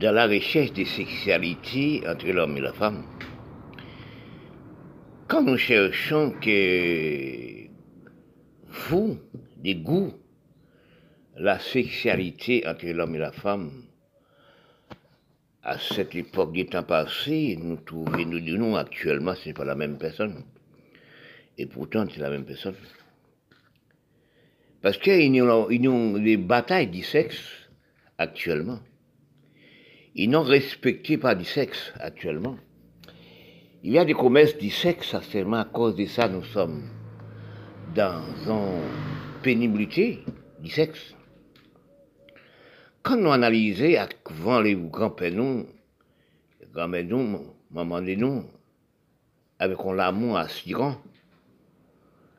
dans la recherche des sexualités entre l'homme et la femme, quand nous cherchons que vous, des goûts, la sexualité entre l'homme et la femme, à cette époque du temps passé, nous trouvons, nous disons actuellement, ce n'est pas la même personne. Et pourtant, c'est la même personne. Parce qu'il y a des batailles du sexe actuellement. Ils n'ont respecté pas du sexe actuellement. Il y a des commerces du sexe, seulement à cause de ça, nous sommes dans une pénibilité du sexe. Quand nous analysons avant les grands-pères nous, grands-mères nous, maman de nous, avec un amour assurant,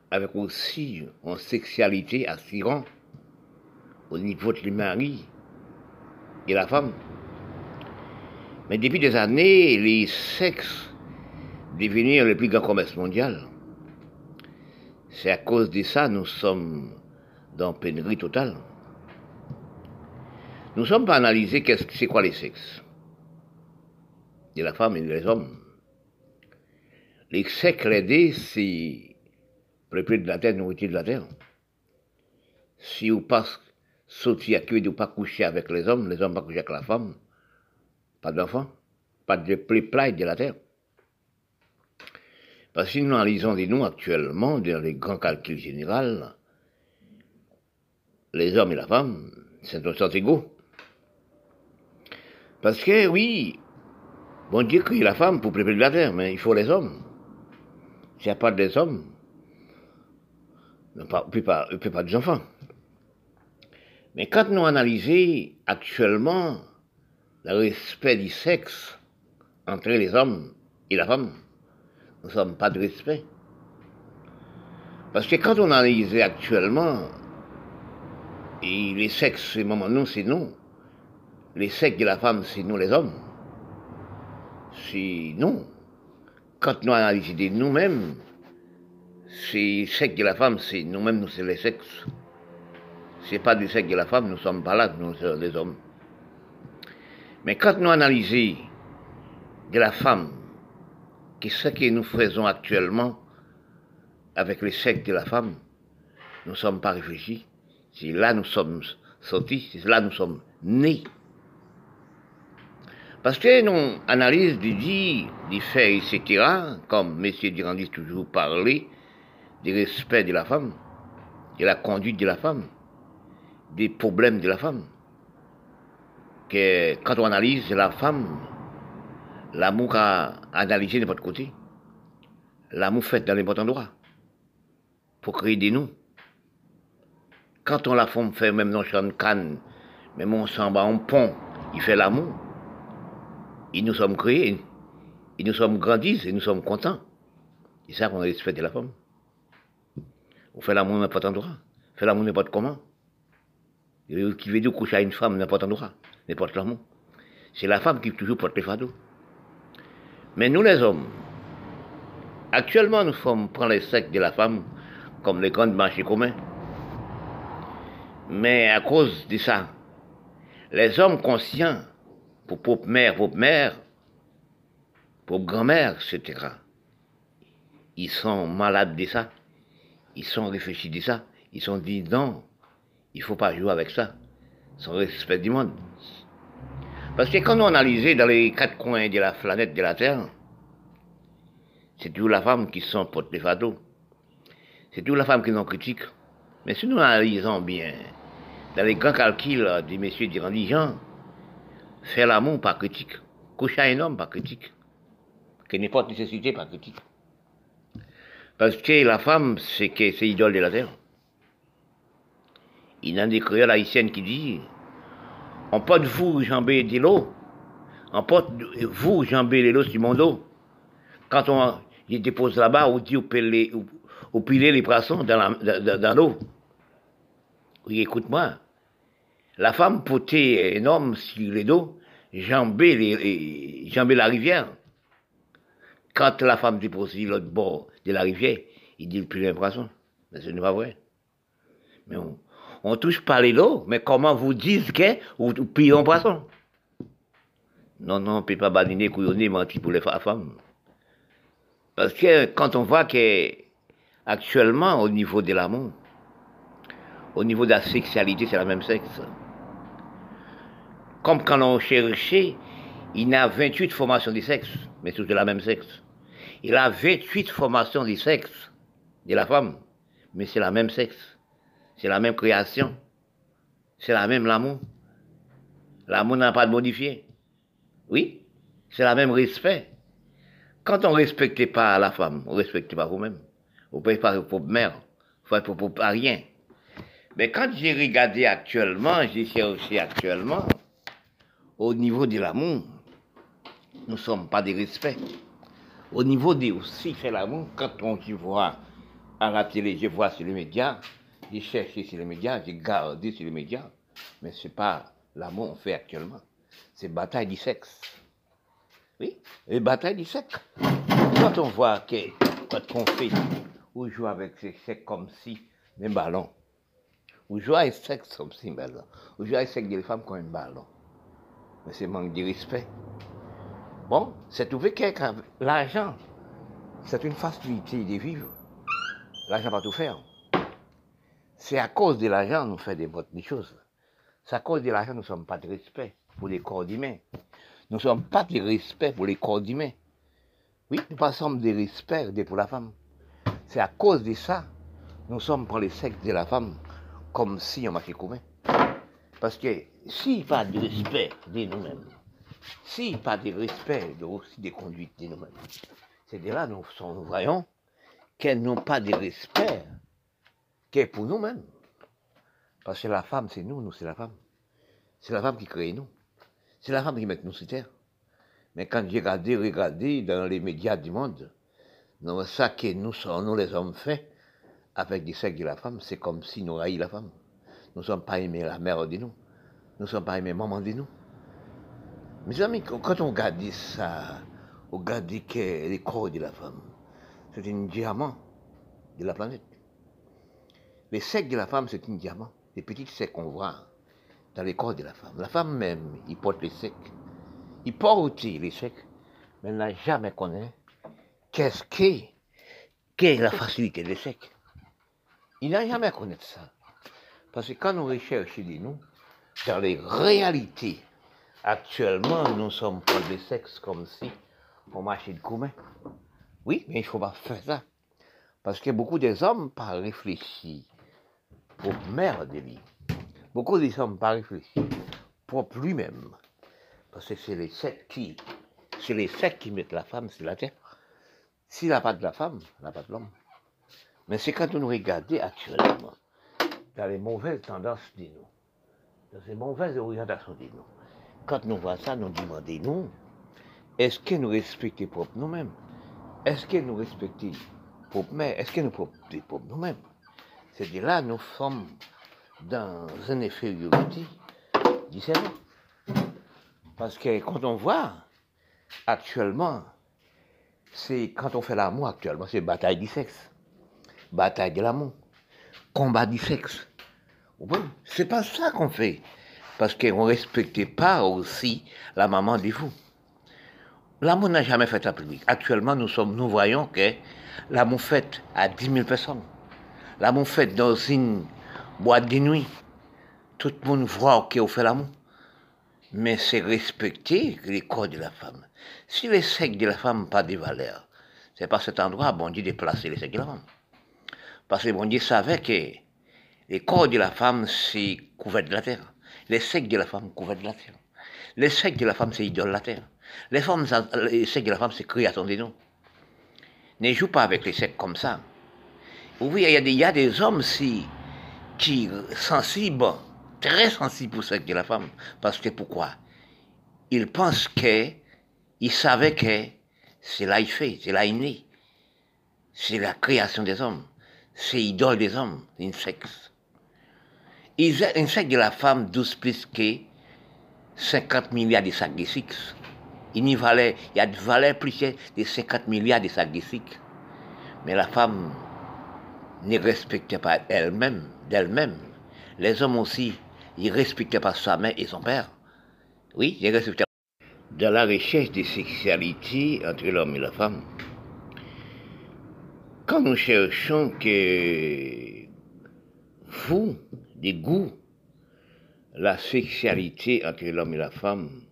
avec aussi une sexualité assurant au niveau de mari et la femme. Mais depuis des années, les sexes devenir le plus grand commerce mondial. C'est à cause de ça nous sommes dans pénurie totale. Nous ne sommes pas analysés qu'est-ce c'est quoi les sexes. De la femme et des hommes. Les sexes, les c'est le de la terre, nourriture de la terre. Si vous passez sortir à de pas coucher avec les hommes, les hommes pas coucher avec la femme, pas d'enfants, pas de play de la terre. Parce que nous analysons des noms actuellement, dans les grands calculs généraux, les hommes et la femme, c'est un sens égaux. Parce que, oui, bon Dieu crée la femme pour préparer la terre, mais il faut les hommes. S'il n'y a pas des hommes, il ne peut pas des enfants. Mais quand nous analysons actuellement le respect du sexe entre les hommes et la femme, nous ne sommes pas de respect. Parce que quand on analyse actuellement, et les sexes, c'est moment nous, c'est nous. Les sexes de la femme, c'est nous les hommes. C'est nous. Quand nous analysons nous-mêmes, c'est sexe de la femme, c'est nous-mêmes, nous, c'est les sexes. C'est pas du sexe de la femme, nous sommes pas là, nous sommes les hommes. Mais quand nous analysons de la femme, ce que nous faisons actuellement avec les sexe de la femme, nous ne sommes pas réfléchis. C'est là nous sommes sortis, c'est là nous sommes nés. Parce que nous analysons du dit, des faits, etc., comme M. Durandis toujours parlait, du respect de la femme, de la conduite de la femme, des problèmes de la femme. Quand on analyse la femme, L'amour a analysé de votre côté. L'amour fait dans les bons endroits. Pour créer des nous. Quand on la femme fait, même dans une canne, même on s'en bat en pont, il fait l'amour. Et nous sommes créés, et nous sommes grandis, et nous sommes contents. C'est ça qu'on a respecté la femme. On fait l'amour n'importe endroit. Fait l'amour n'importe comment? Qui veut dire coucher à une femme n'importe endroit. N'importe l'amour. C'est la femme qui toujours porte les fardeaux. Mais nous les hommes, actuellement nous sommes, prend les secs de la femme comme les grands marchés communs. Mais à cause de ça, les hommes conscients, pour pauvre mère, pauvre mère, pour grand-mère, etc., ils sont malades de ça, ils sont réfléchis de ça, ils sont dit non, il faut pas jouer avec ça, sans respect du monde. Parce que quand on analyse dans les quatre coins de la planète de la Terre, c'est toujours la femme qui sont porte les fardeaux. C'est toujours la femme qui nous critique. Mais si nous analysons bien, dans les grands calculs des messieurs dirigeants, faire l'amour par critique, coucher un homme par critique, que n'importe nécessité par critique. Parce que la femme, c'est que c'est de la terre. Il y a des créoles haïtiennes qui disent vous jambé de l'eau. On porte vous jambé de l'eau sur mon dos. Quand on y dépose là-bas, on dit, on piler les poissons dans l'eau. Oui, écoute-moi. La femme potée un homme sur les dos, jamber, les, la rivière. Quand la femme dépose l'autre bord de la rivière, il dit plus un poisson. Mais ce n'est pas vrai. Mais on, on touche pas les lots, mais comment vous dites que vous pillez un poisson? Non, non, on ne peut pas badiner, couillonner, mentir pour les femmes. Parce que quand on voit qu'actuellement, au niveau de l'amour, au niveau de la sexualité, c'est la même sexe. Comme quand on cherchait, il a 28 formations de sexe, mais toutes de la même sexe. Il a 28 formations de sexe de la femme, mais c'est la même sexe. C'est la même création. C'est la même l'amour. L'amour n'a pas de modifié. Oui, c'est la même respect. Quand on ne respecte pas la femme, on ne respecte pas vous-même. Vous ne pouvez pas pour mère, vous ne pour pas rien. Mais quand j'ai regardé actuellement, j'ai cherché actuellement, au niveau de l'amour, nous ne sommes pas des respects. Au niveau de aussi fait l'amour, quand on y voit à la télé, je vois sur les médias, j'ai cherché sur les médias, j'ai gardé sur les médias, mais ce n'est pas l'amour qu'on fait actuellement. C'est bataille du sexe. Oui, et bataille du sexe. Quand on voit que, quand on fait, ou joue avec ces sexe comme si, un ballon. Ou joue avec sexe comme si, un ballon. Ou joue avec sexe des femmes comme un ballon. Mais c'est manque de respect. Bon, c'est trouvé que l'argent, c'est une facilité de vivre. L'argent va tout faire. C'est à cause de l'argent nous fait des choses. C'est à cause de l'argent nous ne sommes pas de respect pour les corps humains. Nous ne sommes pas de respect pour les corps humains. Oui, nous pas sommes de respect pour la femme. C'est à cause de ça, nous sommes pour les sexe de la femme comme si on marchait commun. Parce que s'il pas de respect de nous-mêmes, s'il pas de respect de, aussi des conduites de nous-mêmes, c'est de là nous voyons qu'elles n'ont pas de respect qu'est pour nous-mêmes. Parce que la femme, c'est nous, nous, c'est la femme. C'est la femme qui crée nous. C'est la femme qui met nous sur terre. Mais quand j'ai regardé, regardé dans les médias du monde, non, ça que nous sommes, nous les hommes faits, avec des sexe de la femme, c'est comme si nous haïs la femme. Nous ne sommes pas aimés la mère de nous. Nous ne sommes pas aimés maman de nous. Mes amis, quand on regarde ça, on regarde que les corps de la femme, c'est un diamant de la planète. Les secs de la femme, c'est un diamant. Les petits secs qu'on voit dans les corps de la femme. La femme même, il porte les secs. Il porte les secs, mais elle n'a jamais connu qu'est-ce qu'est la facilité des secs. Il n'a jamais connu ça. Parce que quand on recherche de nous, dans les réalités, actuellement, nous sommes pour des sexes comme si on marchait de commun. Oui, mais il ne faut pas faire ça. Parce que beaucoup des hommes pas réfléchi pour mère de lui. Beaucoup des hommes pas réfléchi pour lui-même. Parce que c'est les secs qui, c'est les secs qui mettent la femme sur la terre. S'il n'a pas de la femme, il n'a pas de l'homme. Mais c'est quand nous regarde actuellement, dans les mauvaises tendances de nous, dans ces mauvaises orientations de nous, quand nous voyons ça, nous demandons, est-ce que nous respectons propre nous-mêmes? Est-ce que nous respectons propre mère? Est-ce que nous respectons propre nous-mêmes? C'est de là nous sommes dans une infériorité du cerveau. Parce que quand on voit actuellement, c'est quand on fait l'amour actuellement, c'est bataille du sexe bataille de l'amour, combat du sexe. C'est pas ça qu'on fait. Parce qu'on ne respectait pas aussi la maman des fous. L'amour n'a jamais fait à public. Actuellement, nous, sommes, nous voyons que l'amour fait à 10 000 personnes. L'amour fait dans une boîte de nuit. Tout le monde voit qu'on fait l'amour. Mais c'est respecter les corps de la femme. Si les sexe de la femme pas de valeur, c'est pas cet endroit, bon Dieu, déplacer les sexes de la femme. Parce que bon Dieu savait que les corps de la femme, c'est couvert de la terre. Les secs de la femme, couverts de la terre. Les secs de la femme, c'est terre. Les, femmes, les secs de la femme, c'est création de nous. Ne joue pas avec les secs comme ça. Oui, il y a des, hommes si, qui sensibles, très sensibles pour sexe de la femme. Parce que pourquoi? Ils pensent que, ils savaient que c'est là il fait, c'est là il naît. C'est la création des hommes c'est idole des hommes. Une sexe de la femme 12 plus que 50 milliards de sacs de sexe. Il y, valait, il y a de valeur plus de 50 milliards de sacs de sexe. Mais la femme ne respectait pas elle-même, d'elle-même. Les hommes aussi, ils ne respectaient pas sa mère et son père. Oui, ils respectaient. dans la recherche des sexualités entre l'homme et la femme, quand nous cherchons que vous, des goûts, la sexualité entre l'homme et la femme,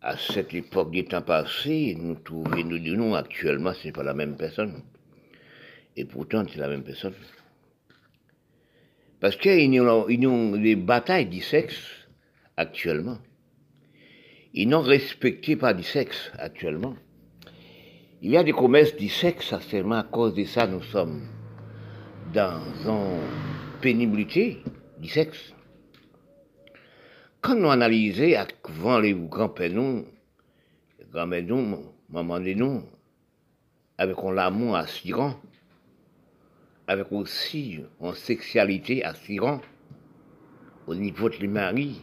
à cette époque des temps passés, nous trouvons, nous disons actuellement, ce n'est pas la même personne. Et pourtant, c'est la même personne. Parce qu'il y a des batailles du sexe actuellement. Ils n'ont respecté pas du sexe actuellement. Il y a des commerces du sexe, seulement à cause de ça, nous sommes dans une pénibilité du sexe. Quand nous analysons avant les grands-pères nous, les grands-mères nous, maman nous, avec l'amour assurant, avec aussi une sexualité assurant au niveau de mari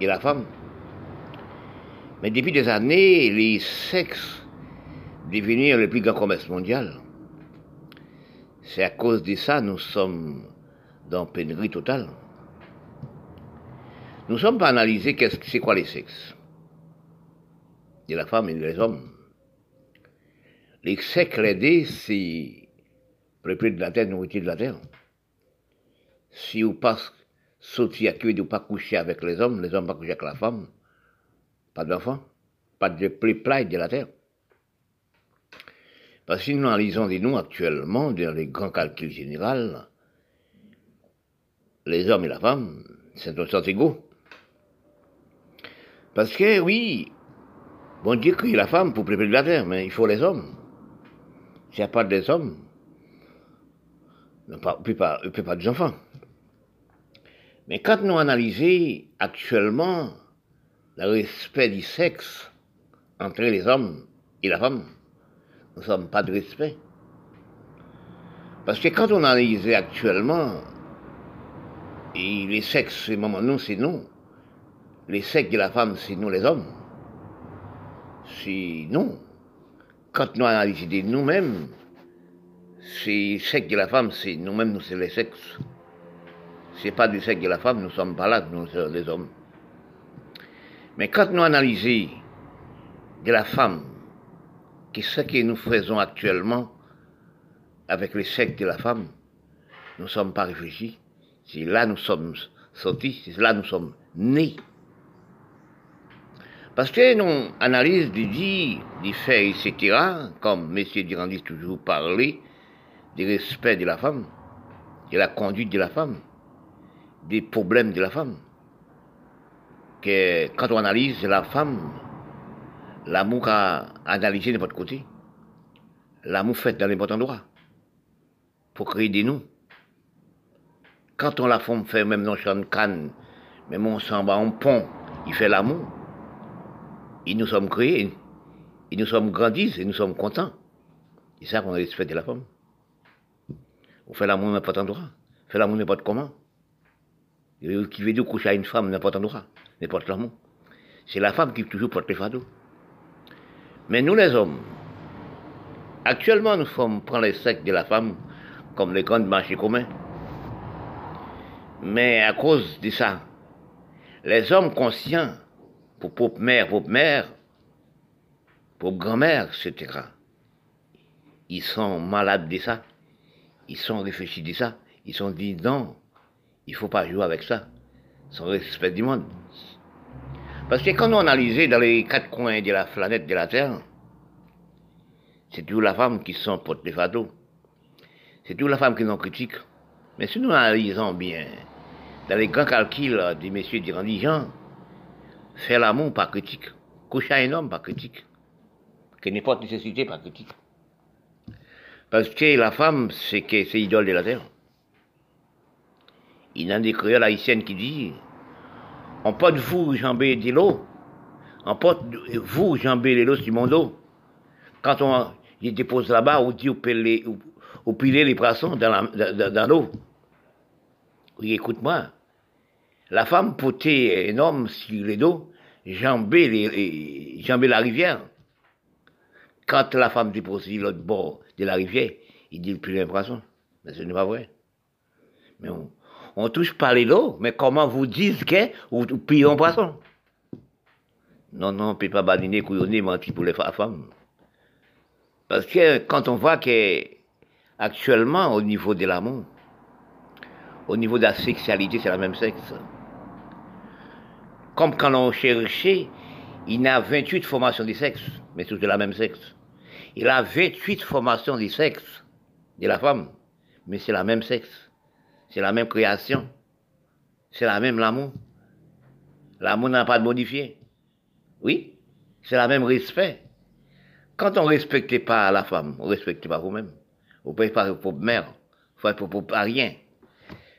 et la femme. Mais depuis des années, les sexes devenir le plus grand commerce mondial. C'est à cause de ça nous sommes dans pénurie totale. Nous ne sommes pas analysés qu'est-ce que c'est quoi les sexes. De la femme et des hommes. Les sexes, les c'est peuple de la terre, nourriture de la terre. Si vous passez sauter à cuire, ou pas coucher avec les hommes, les hommes pas coucher avec la femme, pas d'enfants, pas de peuple de la terre. Parce que nous analysons des noms actuellement, dans les grands calculs généraux, les hommes et la femme, c'est un sens égaux. Parce que, oui, bon Dieu crée la femme pour préparer la terre, mais il faut les hommes. S'il n'y a pas des hommes, peut pas, peut pas des enfants. Mais quand nous analysons actuellement le respect du sexe entre les hommes et la femme, nous ne sommes pas de respect. Parce que quand on analyse actuellement, et les sexes, c'est nous, c'est nous. Les sexes de la femme, c'est nous les hommes. C'est nous. Quand nous analysons nous-mêmes, c'est sexe de la femme, nous-mêmes, nous, c'est les sexes. C'est pas du sexe de la femme, nous sommes pas là, nous, sommes les hommes. Mais quand nous analysons de la femme, quest ce que nous faisons actuellement avec le sexe de la femme, nous ne sommes pas réfléchis. C'est là nous sommes sortis, c'est là nous sommes nés. Parce que nous analysons du dit, des faits, etc., comme M. Durandis toujours parlé, du respect de la femme, de la conduite de la femme, des problèmes de la femme. Quand on analyse la femme, L'amour a analysé de votre côté. L'amour fait dans n'importe endroit. Pour créer des nous. Quand on la femme fait même dans de canne, même on s'en va en pont, il fait l'amour. Et nous sommes créés, et nous sommes grandis, et nous sommes contents. C'est ça qu'on respecte la femme. On fait l'amour n'importe endroit. On fait l'amour n'importe comment. Qui veut dire coucher à une femme n'importe endroit, n'importe l'amour. C'est la femme qui toujours porte les fardeaux. Mais nous les hommes, actuellement nous sommes, prend les secs de la femme comme les grands marchés communs. Mais à cause de ça, les hommes conscients, pour pauvre mère, pauvre mère, grand-mère, etc., ils sont malades de ça, ils sont réfléchis de ça, ils sont dit non, il faut pas jouer avec ça, sans respect du monde. Parce que quand on analyse dans les quatre coins de la planète de la Terre, c'est toujours la femme qui sont porte les fardeaux. C'est toujours la femme qui nous critique. Mais si nous analysons bien, dans les grands calculs des messieurs dirigeants, faire l'amour par critique, coucher un homme par critique, que n'importe nécessité par critique. Parce que la femme, c'est que c'est idole de la terre. Il y a des créoles haïtiennes qui disent on porte vous jambé de l'eau. On porte vous jambé de l'eau du monde. Quand on dépose là-bas, on dit on piler les poissons dans l'eau. Oui, écoute-moi. La femme potait un homme sur les dos, jambé, les, la rivière. Quand la femme dépose l'autre bord de la rivière, il dit plus un poisson. Mais ce n'est pas vrai. Mais on, touche pas les l'eau, mais comment vous dites que vous pillez un poisson? Non, non, on ne peut pas badiner, couillonner, mentir pour les femmes. Parce que quand on voit que actuellement, au niveau de l'amour, au niveau de la sexualité, c'est la même sexe. Comme quand on cherchait, il a 28 formations du sexe, mais toutes de la même sexe. Il a 28 formations du sexe de la femme, mais c'est la même sexe. C'est la même création. C'est la même l'amour. L'amour n'a pas de modifié. Oui, c'est la même respect. Quand on ne respecte pas la femme, on ne respecte pas vous-même. Vous ne pouvez pas pour mère, vous ne pouvez pas rien.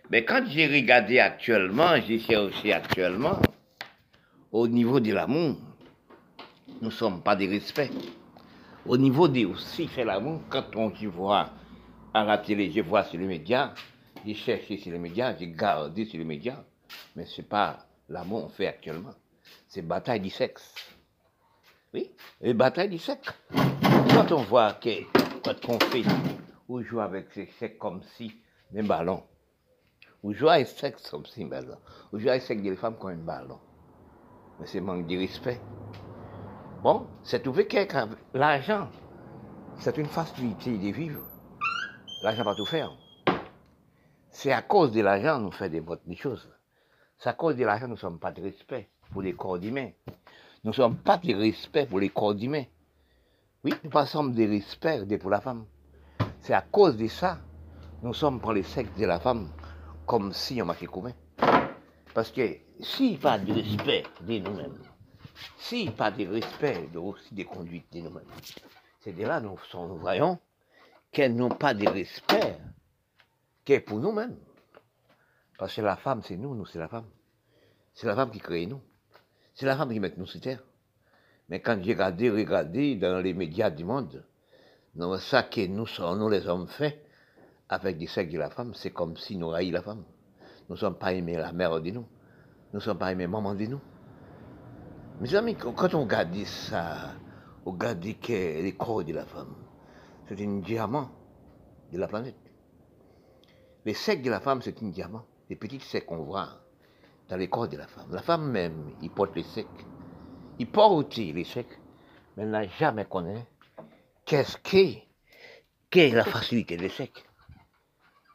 Mais quand j'ai regardé actuellement, j'ai cherché actuellement, au niveau de l'amour, nous ne sommes pas des respects. Au niveau de aussi l'amour, quand on y voit à la télé, je vois sur les médias, j'ai cherché sur les médias, j'ai gardé sur les médias, mais ce n'est pas l'amour qu'on fait actuellement. C'est bataille du sexe. Oui, et bataille du sexe. Quand on voit que, quand on fait, ou joue avec ces sexe comme si, des ballons. Ou joue avec sexe comme si, un ballon. Ou joue avec sexe des femmes comme un ballon. Mais c'est manque de respect. Bon, c'est trouvé que l'argent, c'est une facilité de vivre. L'argent pas tout faire. C'est à cause de l'argent nous fait des bonnes choses. C'est à cause de l'argent nous ne sommes pas de respect pour les corps humains. Nous ne sommes pas de respect pour les corps humains. Oui, nous pas sommes de respect pour la femme. C'est à cause de ça, nous sommes pour les sexes de la femme comme si on marchait commun. Parce que s'il n'y a pas de respect de nous-mêmes, s'il n'y a pas de respect de, aussi des conduites de nous-mêmes, c'est de là nous, nous voyons qu'elles n'ont pas de respect qu'est pour nous-mêmes. Parce que la femme, c'est nous, nous, c'est la femme. C'est la femme qui crée nous. C'est la femme qui met nous sur terre. Mais quand j'ai regardé, regardé dans les médias du monde, non, ça que nous sommes, nous les hommes faits, avec des sexes de la femme, c'est comme si nous haïs la femme. Nous ne sommes pas aimés la mère de nous. Nous ne sommes pas aimés maman de nous. Mes amis, quand on regarde ça, on regarde que les corps de la femme, c'est un diamant de la planète. Les secs de la femme, c'est un diamant. Les petits secs qu'on voit dans les corps de la femme. La femme même, il porte les secs. Il porte les secs, mais elle n'a jamais connu qu'est-ce qu'est la facilité des secs.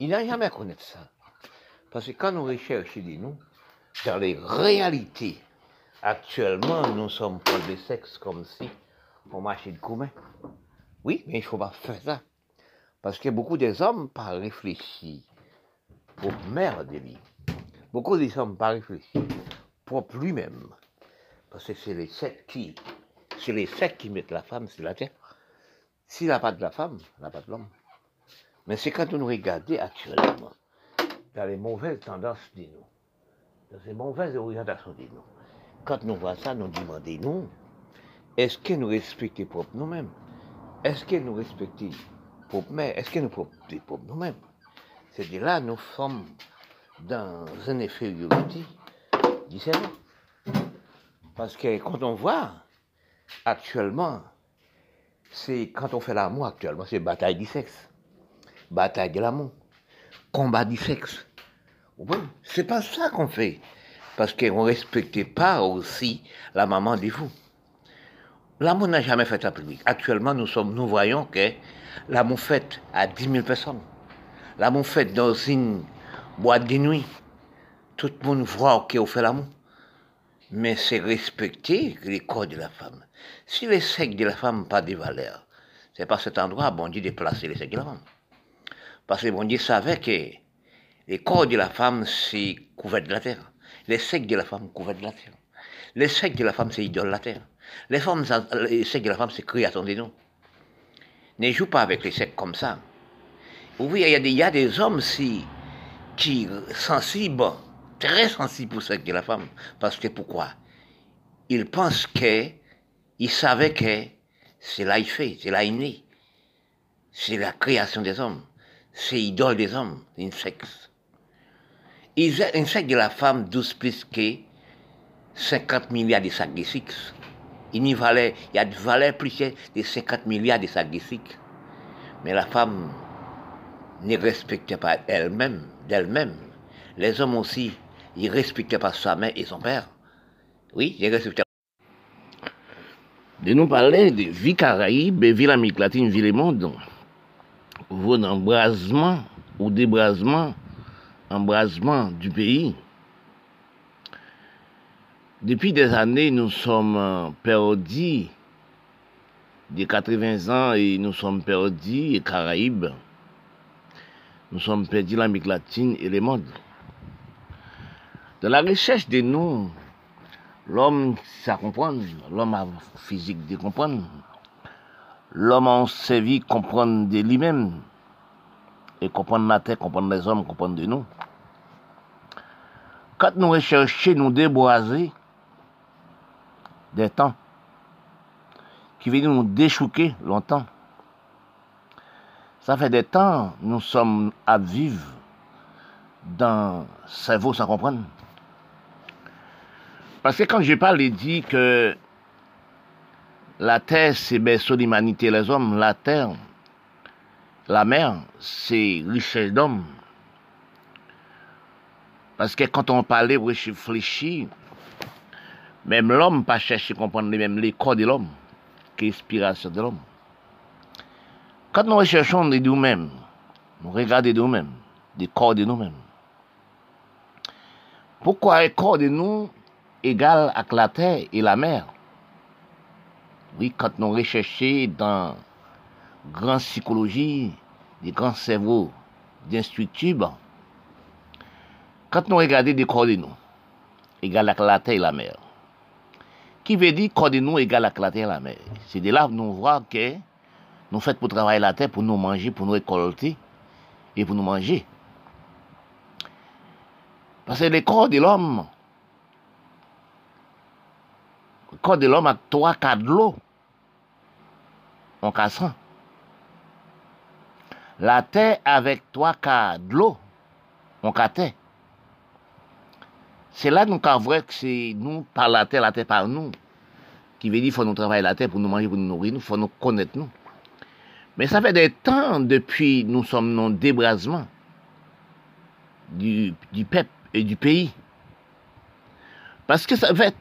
Il n'a jamais connu ça. Parce que quand nous recherchons de nous, dans les réalités, actuellement, nous sommes pour des sexes comme si on marchait de commun. Oui, mais il ne faut pas faire ça. Parce que beaucoup des hommes pas réfléchi pour mère de lui. Beaucoup des hommes pas réfléchi pour lui-même. Parce que c'est les secs qui, c'est les secs qui mettent la femme sur la terre. S'il n'a pas de la femme, il n'a pas de l'homme. Mais c'est quand nous regardons actuellement, dans les mauvaises tendances de nous, dans ces mauvaises orientations de nous, quand nous voyons ça, nous demandons, est-ce que nous respectons pour nous-mêmes? Est-ce que nous respectons pour mère Est-ce que nous respectons nous-mêmes? C'est-à-dire là, nous sommes dans une infériorité différente. Parce que quand on voit actuellement, c'est quand on fait l'amour actuellement, c'est bataille du sexe, bataille de l'amour, combat du sexe. C'est pas ça qu'on fait. Parce qu'on ne respectait pas aussi la maman des fous. L'amour n'a jamais fait un public. Actuellement, nous, sommes, nous voyons que l'amour fait à 10 000 personnes. L'amour fait dans une boîte de nuit. Tout le monde voit qu'on fait l'amour. Mais c'est respecter les corps de la femme. Si les secs de la femme n'ont pas de valeur, c'est pas cet endroit, bon Dieu, de placer les secs de la femme. Parce que bon Dieu savait que les corps de la femme, c'est couvert de la terre. Les secs de la femme, couverts de la terre. Les secs de la femme, c'est terre. Les, femmes, les secs de la femme, c'est création de nous. Ne joue pas avec les secs comme ça. Oui, il y, a des, il y a des hommes si, qui sensibles, très sensibles pour secs de la femme. Parce que pourquoi? Ils pensent que, ils savaient que c'est là il fait, c'est là il naît. C'est la création des hommes. C'est idole des hommes, une sexe. Un sac de la femme 12 plus que 50 milliards de sacs. Il y, valait, il y a de valeur plus de 50 milliards de sacs. Mais la femme ne respectait pas elle-même, d'elle-même. Les hommes aussi, ils respectaient pas sa mère et son père. Oui, ils respectaient. de nous parler de vie Caraïbe, vie l'Amérique latine, vie le monde, vos embrasement ou débrasement, embrasement du pays. Depuis des années, nous sommes perdus des 80 ans et nous sommes perdus les Caraïbes. Nous sommes perdus l'Amérique latine et le monde. Dans la recherche de nous, l'homme ça comprendre, l'homme a physique de comprendre, l'homme a servi comprendre de lui-même comprendre la terre, comprendre les hommes, comprendre de nous. Quand nous recherchons nous déboiser des temps qui viennent nous déchouquer longtemps, ça fait des temps nous sommes à vivre dans cerveau sans comprendre. Parce que quand je parle et dis que la terre, c'est berceau l'humanité les hommes, la terre, la mer, c'est richesse d'hommes. Parce que quand on parlait, on réfléchit, même l'homme pas chercher à comprendre même les corps de l'homme, qui l'inspiration de l'homme. Quand nous recherchons de nous-mêmes, nous regardons de nous-mêmes, des corps de nous-mêmes. Pourquoi les corps de nous égal avec la terre et la mer? Oui, quand nous recherchons dans grande psychologie, des grands cerveaux d'instructures, quand nous regardons des corps de nous, égal avec la terre et la mer, qui veut dire corps de nous égal avec la terre et la mer? C'est de là que nous voyons que nous faisons pour travailler la terre, pour nous manger, pour nous récolter et pour nous manger. Parce que les corps de l'homme, corps de l'homme a trois quarts de l'eau en cassant. La terre avec trois quarts de l'eau en terre. C'est là nous avons vrai que c'est nous par la terre, la terre par nous. Qui veut dire faut nous travailler la terre pour nous manger, pour nous nourrir, il faut nous connaître nous. Mais ça fait des temps depuis nous sommes le débrasement du, du peuple et du pays. Parce que ça fait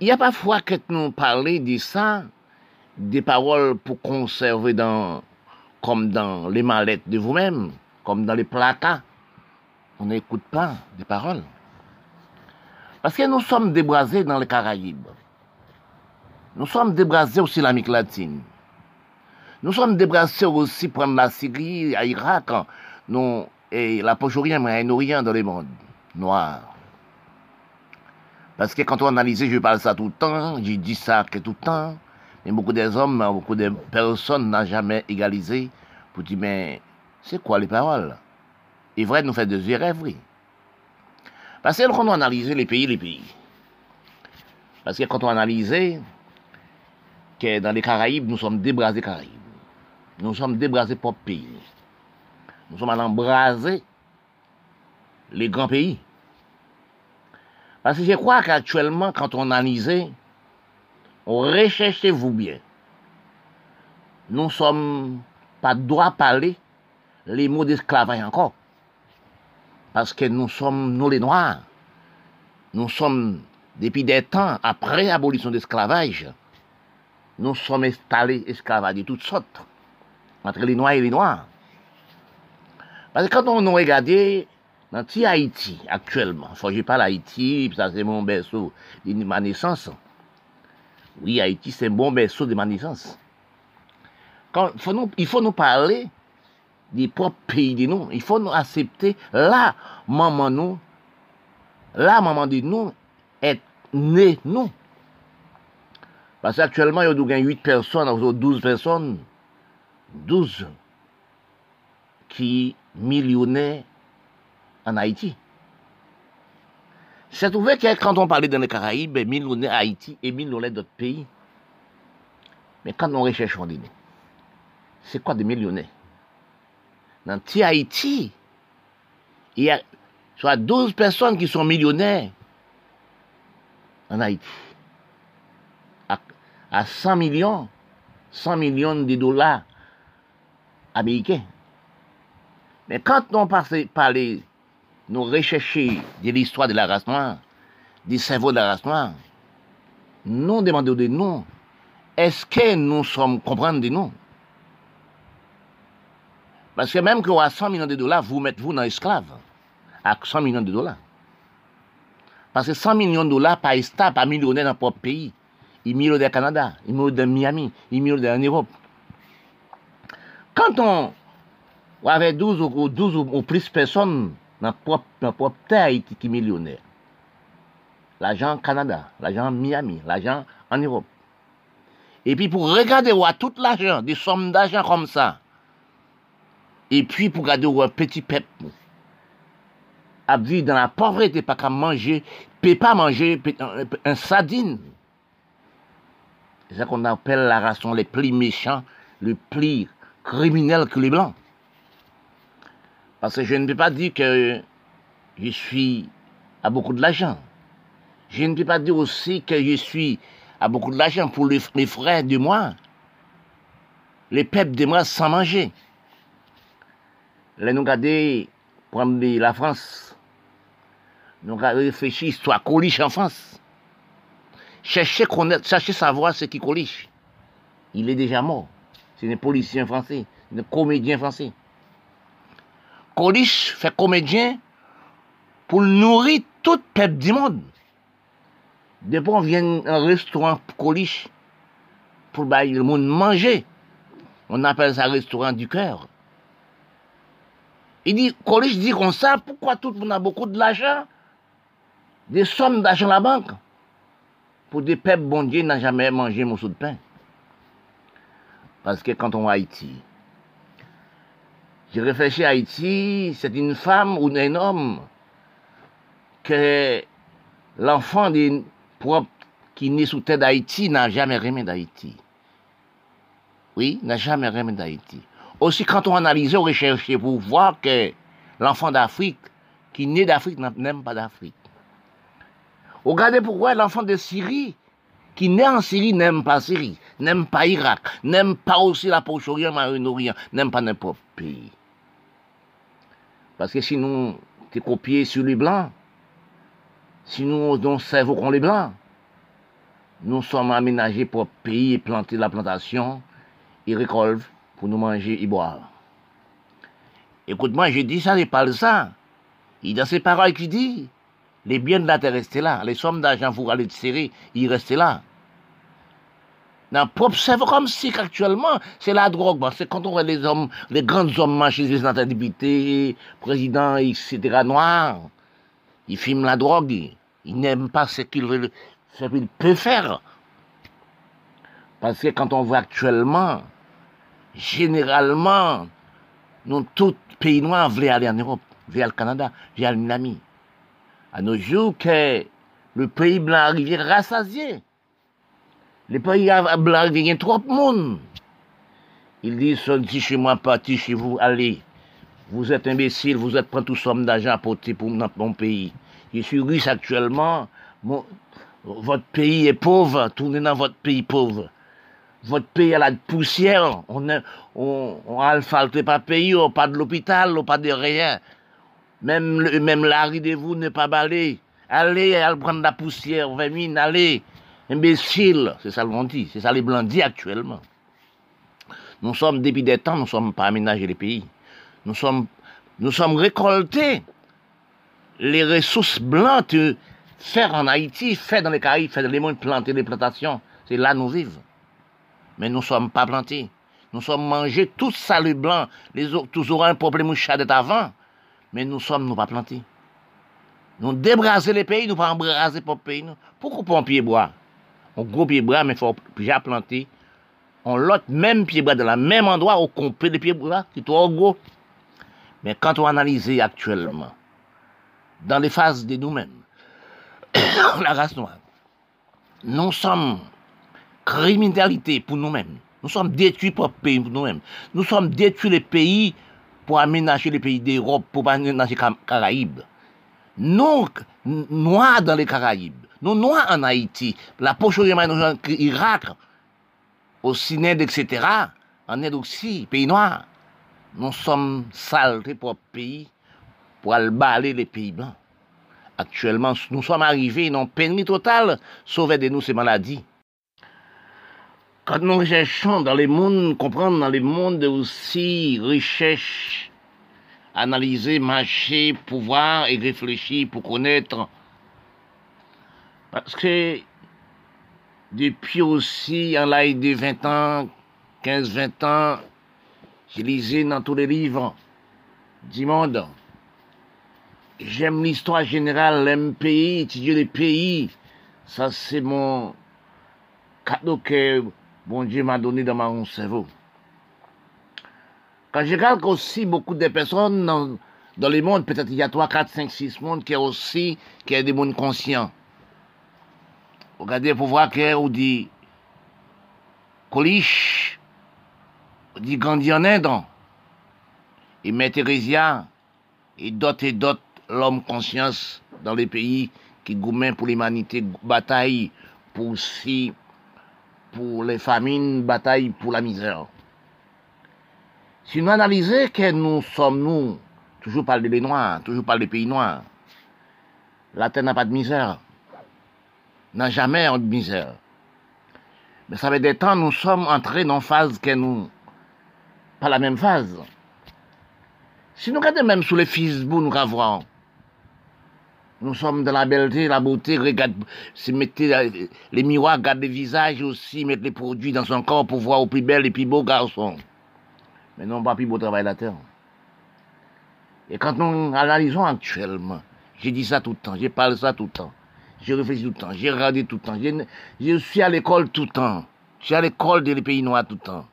il y a parfois que nous parlons de ça, des paroles pour conserver dans, comme dans les mallettes de vous-même, comme dans les placards. On n'écoute pas des paroles. Parce que nous sommes débrasés dans les Caraïbes. Nous sommes débrasés aussi l'Amérique latine. Nous sommes débrasés aussi prendre la Syrie, à Irak, nous, et la Poche-Orient, Moyen-Orient dans le monde noir. Parce que quand on analyse, je parle ça tout le temps, j'ai dit ça que tout le temps, mais beaucoup des hommes, beaucoup de personnes n'ont jamais égalisé pour dire, mais c'est quoi les paroles? Et vrai, nous fait des erreurs, oui. Parce que quand on analyse les pays, les pays. Parce que quand on analyse que dans les Caraïbes, nous sommes débrasés Caraïbes. Nous sommes débrasés pour pays. Nous sommes allés embraser les grands pays. Parce que je crois qu'actuellement, quand on analyse, recherchez-vous bien. Nous sommes pas droit parler les mots d'esclavage encore. Parce que nous sommes, nous les Noirs, nous sommes, depuis des temps, après l'abolition de l'esclavage, nous sommes installés esclavages de toutes sortes, entre les Noirs et les Noirs. Parce que quand on regarde dans Haïti, actuellement, faut que je parle Haïti, ça c'est mon berceau ma naissance. Oui, Haïti, c'est un bon berceau de ma naissance. Quand, il faut nous parler des propres pays de nous. Il faut nous accepter là, maman nous, là, maman de nous, est né nous. Parce qu'actuellement, il y a 8 personnes, 12 personnes, 12 qui millionnaires en Haïti. C'est trouvé que quand on parlait dans les Caraïbes, millionnaires Haïti et millionnaires d'autres pays. Mais quand on recherche, on dit, c'est quoi des millionnaires Dans Haïti, il y a soit 12 personnes qui sont millionnaires en Haïti. À, 100 millions, 100 millions de dollars américains. Mais quand on parlait nous rechercher de l'histoire de la race noire, des cerveaux de la race noire, nous demandons de nous, est-ce que nous sommes comprendre de nous? Parce que même que à 100 millions de dollars, vous mettez vous dans esclave. À 100 millions de dollars. Parce que 100 millions de dollars par État, par millionnaire dans propre pays. Il millionnaire au Canada, il millionnaire Miami, il millionnaire en Europe. Quand on avait 12 ou 12 ou plus de personnes dans notre propre terre qui millionnaire, l'argent au Canada, l'argent Miami, l'argent en Europe. Et puis pour regarder voir tout l'argent, des sommes d'argent comme ça, et puis pour regarder un petit peuple à vivre dans la pauvreté, pas qu'à manger, peut pas manger un, sardine. C'est ça qu'on appelle la race les plus méchants, les plus criminels que les blancs. Parce que je ne peux pas dire que je suis à beaucoup de l'argent. Je ne peux pas dire aussi que je suis à beaucoup de l'argent pour les, frères de moi, les peuples de moi sans manger. Là, nous regardons, la France, nous avons réfléchi histoire Coliche en France. Cherchez connaître, cherchez savoir ce qui Coliche. Il est déjà mort. C'est un policier français, un comédien français. Coliche fait comédien pour nourrir tout peuple du monde. Depuis on vient un restaurant Coliche pour le monde manger. On appelle ça restaurant du cœur. Il dit, Coliche dit comme ça, pourquoi tout le monde a beaucoup de l'argent, des sommes d'argent à la banque, pour des peuples bon Dieu n'a jamais mangé un morceau de pain. Parce que quand on va à Haïti, j'ai réfléchi à Haïti, c'est une femme ou un homme que l'enfant qui naît sous terre d'Haïti n'a jamais remis d'Haïti. Oui, n'a jamais remis d'Haïti. Aussi, quand on analyse, on recherche pour voir que l'enfant d'Afrique, qui naît d'Afrique, n'aime pas d'Afrique. Regardez pourquoi l'enfant de Syrie, qui naît en Syrie, n'aime pas Syrie, n'aime pas Irak, n'aime pas aussi la Proche-Orient, n'aime pas n'importe Parce que si nous, t'es copié sur les Blancs, si nous, nous servons les Blancs, nous sommes aménagés pour pays et planter la plantation, et récolter pour nous manger et boire. Écoute-moi, je dis ça, il parle ça. Il dans ses paroles qui dit, les biens de la terre là, les sommes d'argent pour aller serrer, ils restaient là. Dans c'est comme si actuellement, c'est la drogue. C'est quand on voit les hommes, les grands hommes marcher les députés, présidents, etc., noirs, ils filment la drogue. Ils n'aiment pas ce qu'ils peuvent faire. Parce que quand on voit actuellement, généralement, nous, tous pays noirs veulent aller en Europe, aller au Canada, aller en Miami. À nos jours, que le pays blanc arrive rassasié. Le il y a trop de monde. Ils disent, sortez chez moi, parti chez vous, allez. Vous êtes imbécile, vous êtes prêts tout somme d'argent à porter pour mon pays. Je suis riche actuellement. votre pays est pauvre, tournez dans votre pays pauvre votre pays a la poussière, on a, on, on pas pays, on pas de l'hôpital, on pas de rien. Même, même de vous n'est pas balé. Allez, allez prendre la poussière, venez, allez. Imbécile, c'est ça le dit, c'est ça les blancs disent actuellement. Nous sommes, depuis des temps, nous ne sommes pas aménagés les pays. Nous sommes, récoltés les ressources blanches, faire en Haïti, faire dans les Caraïbes, faire dans les mondes, planter des plantations. C'est là nous vivons mais nous ne sommes pas plantés. Nous sommes mangés tout le blanc. Les autres, toujours un problème d'être avant, mais nous sommes nous pas plantés. Nous débraser les pays, nous pas embraser pour pays. Pourquoi pied bois On gros pied bois, mais il faut déjà planter. On l'autre même pied bois dans le même endroit où on peut les pieds bois, qui est gros. Mais quand on analyse actuellement, dans les phases de nous-mêmes, la race noire, nous sommes criminalité pour nous-mêmes. Nous sommes détruits pour le pays pour nous-mêmes. Nous sommes détruits les pays pour aménager les pays d'Europe, pour aménager les Caraïbes. Nous, noirs dans les Caraïbes, nous noirs en Haïti, la poche en Irak, au Sinède, etc., en aide aussi, pays noirs. Nous sommes saletés pour pays, pour aller les pays blancs. Actuellement, nous sommes arrivés une pénurie totale, sauver de nous ces maladies. quand nous recherchons dans les mondes, comprendre dans les mondes aussi, recherche, analyser, marcher, pouvoir et réfléchir pour connaître. Parce que depuis aussi, en l'âge de 20 ans, 15-20 ans, j'ai lisé dans tous les livres du monde. J'aime l'histoire générale, l'aime pays, étudier les pays. Ça, c'est mon cadeau que bon Dieu m'a donné dans mon cerveau. Quand je regarde aussi beaucoup de personnes dans, dans le monde, peut-être il y a 3, 4, 5, 6 mondes qui est aussi, des mondes conscients. Regardez pour voir qu'on dit Coliche, on dit Gandhi en Inde, et Mère Thérésia, et d'autres et d'autres, l'homme conscience dans les pays qui gourmet pour l'humanité, bataille pour aussi, pour les famines, bataille pour la misère. Si nous analysons que nous sommes, nous, toujours parler des Noirs, toujours parler des pays noirs, la terre n'a pas de misère n'a jamais en misère. Mais ça fait des temps, nous sommes entrés dans une phase que nous, pas la même phase. Si nous regardons même sur les Facebook, nous avons, nous sommes dans la belleté, la beauté, regarde, se mettez les miroirs, regarde les visages aussi, mettre les produits dans son corps pour voir au plus bel et plus beau garçon. Mais non, pas plus beau travail la terre. Et quand nous analysons actuellement, j'ai dit ça tout le temps, j'ai parlé ça tout le temps. J'ai réfléchi tout le temps, j'ai regardé tout le temps. Je suis à l'école tout le temps. Je suis à l'école des pays noirs tout le temps.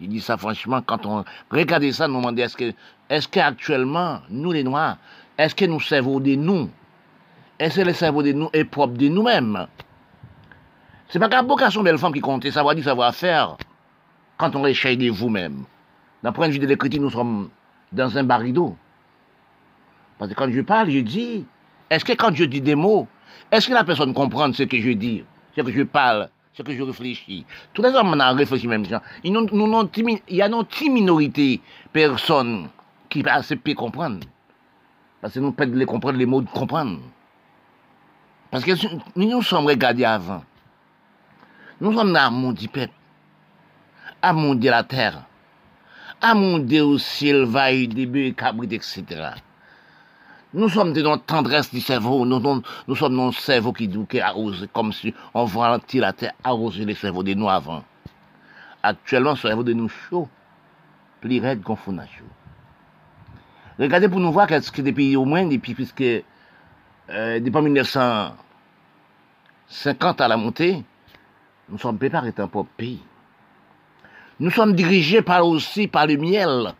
Il dit ça franchement, quand on regarde ça, nous demandons est-ce que, est-ce qu'actuellement, nous les Noirs, est-ce que nous servons de nous Est-ce que le cerveau de nous est propre de nous-mêmes? C'est pas qu'à vocation belle femme qui compte, c'est savoir dire, savoir faire, quand on recherche de vous-même. D'un point de vue de l'écriture, nous sommes dans un barido. Parce que quand je parle, je dis, est-ce que quand je dis des mots, est-ce que la personne comprend ce que je dis, ce que je parle, ce que je réfléchis? Tous les hommes ont réfléchi même. Il y a une petite minorité de personnes qui peuvent assez comprendre. Parce que nous pouvons les comprendre, les mots de comprendre. Parce que nous nous sommes regardés avant. Nous sommes dans monde du peuple, à de la terre, à monde du ciel, vaille, des bœufs, cabrites, etc. Nous sommes dans la tendresse du cerveau, nous, sommes dans le cerveau qui, qui arrose, comme si on voit la terre arroser les cerveaux de nous avant. Actuellement, le cerveau de nous chaud, plus raide qu'on fout chaud. Regardez pour nous voir qu'est-ce que depuis au moins, depuis, puisque, euh, depuis 1950 à la montée, nous sommes préparés un propre pays. Nous sommes dirigés par aussi par le miel.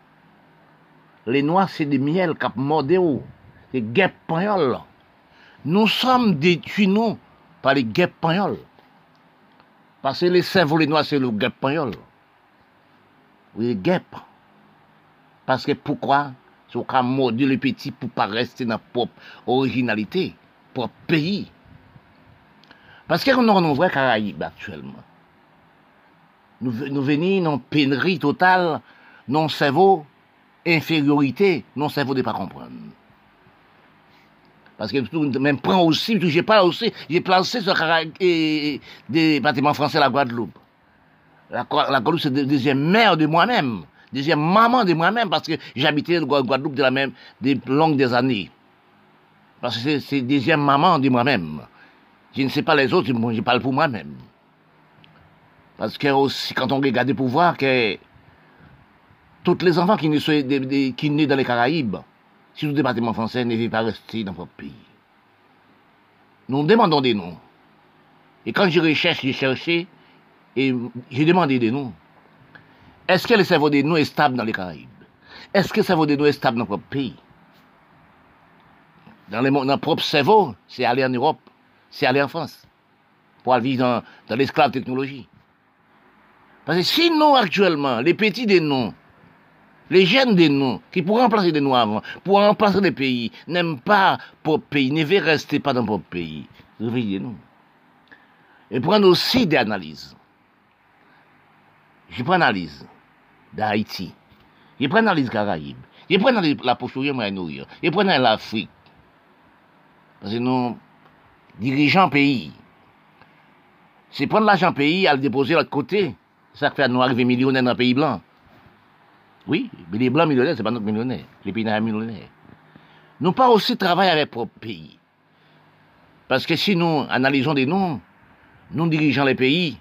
Les noirs, c'est du miel qui mordé les guêpes pagnoles. Nous sommes détruits, nous, par les guêpes pagnoles. Parce que les cerveaux, les noirs, c'est le guêpe pagnol. Oui, les guêpes. Parce que pourquoi? Au cas mordu le petit pour pas rester dans propre originalité, propre pays. Parce qu'on a un vrai Caraïbes actuellement. Nous, nous venons dans pénurie totale, non cerveau, infériorité, non cerveau de pas comprendre. Parce que même prend aussi, j'ai pas aussi, j'ai placé ce des bâtiments français à la Guadeloupe. La, Guadeloupe, c'est la deuxième mère de moi-même, deuxième maman de moi-même, parce que j'habitais la Guadeloupe de la même, des longues des années. Parce que c'est deuxième maman de moi-même. Je ne sais pas les autres, je parle pour moi-même. Parce que aussi, quand on regarde pour voir que tous les enfants qui qui naissent dans les Caraïbes, si le département français ne veut pas rester dans votre pays. Nous demandons des noms. Et quand je recherche, j'ai cherché, et j'ai demandé des noms. Est-ce que le cerveau des noms est stable dans les Caraïbes? Est-ce que le cerveau des noms est stable dans votre pays? Dans, les, dans propre cerveau, c'est aller en Europe, c'est aller en France, pour aller vivre dans, dans l'esclave technologie. Parce que sinon, actuellement, les petits des noms, les jeunes de nous, qui pour remplacer des Noirs avant, pour remplacer des pays, n'aiment pas pour pays, ne veulent rester pas dans notre pays. Réveillez-nous. Et prendre aussi des analyses. Je prends l'analyse d'Haïti. Je prends l'analyse Caraïbes. Je prends la posture Moyen-Orient. Je prends l'Afrique. Parce que nous, dirigeants pays, c'est prendre l'argent pays à le déposer de l'autre côté. Ça fait nous arriver millionnaires dans le pays blanc. Oui, mais les blancs millionnaires, c'est pas notre millionnaire. Les pays millionnaires. Nous pas aussi travailler avec propre pays. Parce que si nous analysons des noms, nous dirigeons les pays,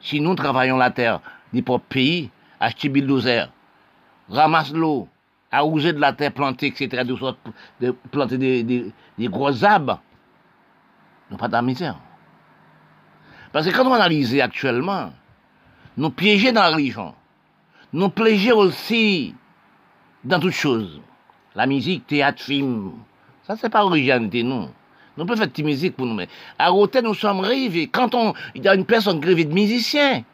si nous travaillons la terre des propres pays, acheter bulldozer, ramasse l'eau, arroser de la terre, planter, etc., de, sorte, planter des, gros arbres, nous pas de misère. Parce que quand on analyse actuellement, nous piéger dans la religion, nous piéger aussi dans toutes choses. La musique, théâtre, film, ça c'est pas originalité, non. Nous pouvons faire de musique pour nous. Mais à côté, nous sommes rêvés. Quand on, il y a une personne rêvée de musicien,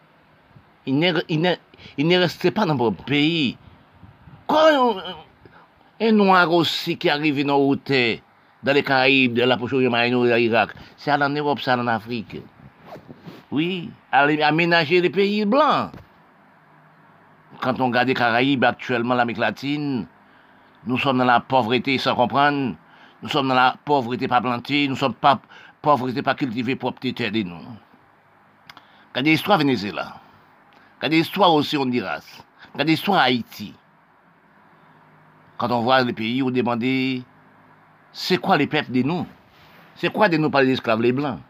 il n'est resté pas dans notre pays. Quand un noir aussi qui arrive dans l'hôtel, dans les Caraïbes, dans la Proche-Orient, dans l'Irak, c'est en Europe, c'est en Afrique. Oui, aménager les pays blancs. Quand on regarde les Caraïbes, actuellement, l'Amérique latine, nous sommes dans la pauvreté sans comprendre. Nous sommes dans la pauvreté pas plantée, nous sommes pas pauvreté pas cultivée pour terre de nous. Quand des histoires Venezuela, quand des histoires aussi Honduras, quand des histoires Haïti, quand on voit les pays où demander c'est quoi les peuples de nous C'est quoi de nous pas les esclaves les blancs?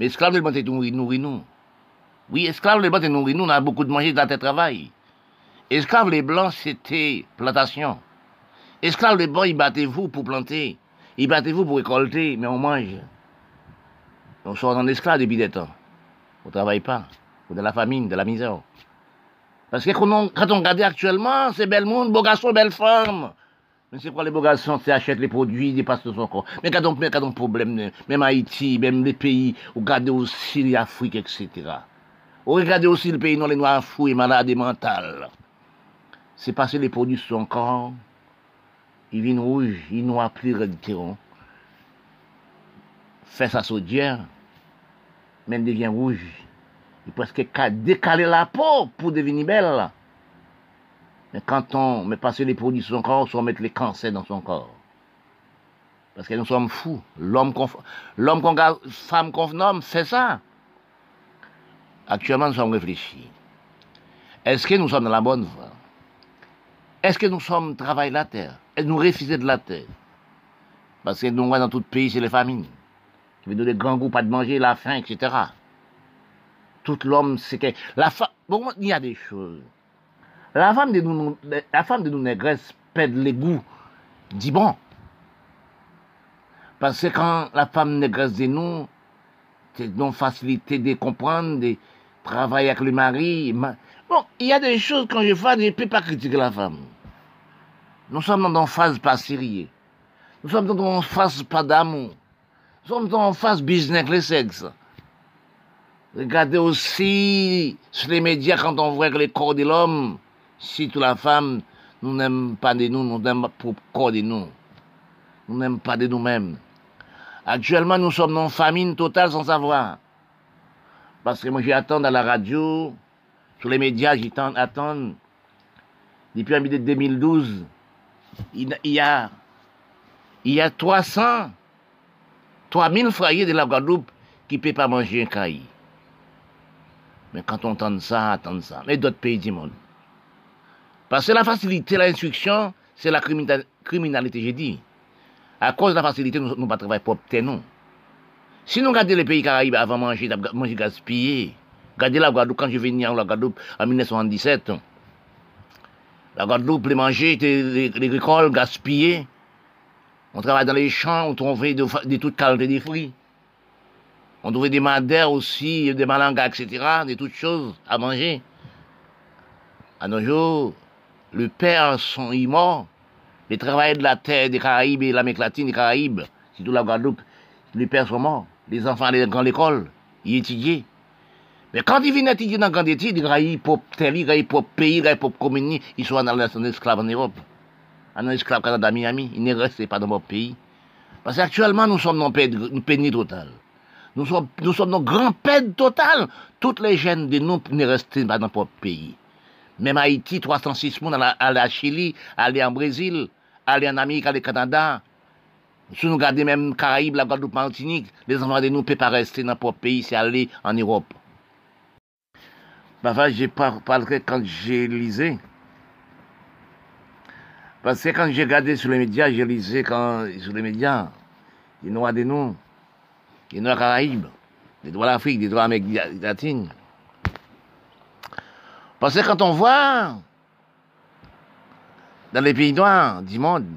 Mais esclaves les blancs, c'est nourrir nous. Oui, esclaves les blancs, c'est nourrir nous, on a beaucoup de manger dans le travail. Esclaves les blancs, c'était plantation. Esclaves les blancs, ils battaient-vous pour planter. Ils battez-vous pour récolter, mais on mange. On sort en esclave depuis des temps. On travaille pas. On de la famine, de la misère. Parce que quand on, quand on regarde actuellement, c'est bel monde, beau garçon, belle femme. Mais c'est quoi les beaux garçons C'est achètent les produits, ils dépassent son corps. Mais quand on, quand on problème, même Haïti, même les pays, regardez aussi l'Afrique, etc. Vous regardez aussi le pays, non, les noirs fous et malades et mentales. C'est parce que les produits sont corps il vient rouge, il noir plus radicalement. Fait sa saudière, même devient rouge. Il presque décaler la peau pour devenir belle. Mais quand on met passer les produits sur son corps, on met les cancers dans son corps. Parce que nous sommes fous. L'homme l'homme qu'on femme qu'on homme, c'est ça. Actuellement, nous sommes réfléchis. Est-ce que nous sommes dans la bonne voie? Est-ce que nous sommes travail la terre? Elle nous refusait de la terre? Parce que nous, dans tout pays, c'est les famines. Qui veut donner grands goûts, pas de manger, la faim, etc. Tout l'homme, c'est que. La femme. Bon, il y a des choses. La femme de nous, la femme de nous négresses perd les goûts. Dis bon. Parce que quand la femme négresse de nous, c'est une facilité de comprendre, de travailler avec le mari. Bon, il y a des choses, quand je fais, je ne peux pas critiquer la femme. Nous sommes dans une phase pas sérieux. Nous sommes dans une phase pas d'amour. Nous sommes dans une phase business avec les sexes. Regardez aussi sur les médias quand on voit que les corps de l'homme, si toute la femme, nous n'aimons pas de nous, nous n'aimons pas le corps de nous. Nous n'aimons pas de nous-mêmes. Actuellement, nous sommes dans une famine totale sans savoir. Parce que moi, j'attends dans la radio, sur les médias, j'attends, depuis 2012, il, y a, il y a 300, 3000 foyers de la Guadeloupe qui ne peuvent pas manger un cahier. Mais quand on entend ça, entend ça. Mais d'autres pays du monde. Parce que la facilité, l'instruction, c'est la criminalité, j'ai dit. À cause de la facilité, nous ne pas travailler pour obtenir. Si nous regardons les pays caraïbes avant de manger, manger gaspiller, regardez la Guadeloupe, quand je venais en la Guadeloupe en 1977, la Guadeloupe, les manger, les, agricoles gaspillés. On travaille dans les champs, on trouvait de, de toutes qualités de fruits. On trouvait des madères aussi, des malangas, etc., de toutes choses à manger. À nos jours, le père sont morts. Les travailleurs de la terre des Caraïbes et l'Amérique latine des Caraïbes, surtout la Guadeloupe, les pères sont morts. Les enfants allaient dans l'école, ils étudiaient. Mais quand ils viennent étudier dans grande étude, ils gagnent pour terre, ils gagnent pour pays, ils gagnent pour commune, ils sont en esclaves en Europe. En esclaves Canada, Miami, ils ne restent pas dans notre pays. Parce qu'actuellement, nous sommes dans une pénurie totale. Nous sommes, nous sommes dans grand peine total. Toutes les jeunes de nous ne restent pas dans notre pays. Même Haïti, 306 personnes, aller à Chili, aller en Brésil, aller en Amérique, aller au Canada. Si nous regardons même Caraïbes, la Guadeloupe, Martinique, les enfants de nous ne peuvent pas rester dans notre pays, c'est aller en Europe. Parfois j'ai parlé quand j'ai lisé. Parce que quand j'ai regardé sur les médias, j'ai quand, sur les médias, des Noirs des noms, des Noirs Caraïbes, des droits d'Afrique, des droits Amérique latine. Parce que quand on voit dans les pays noirs du monde,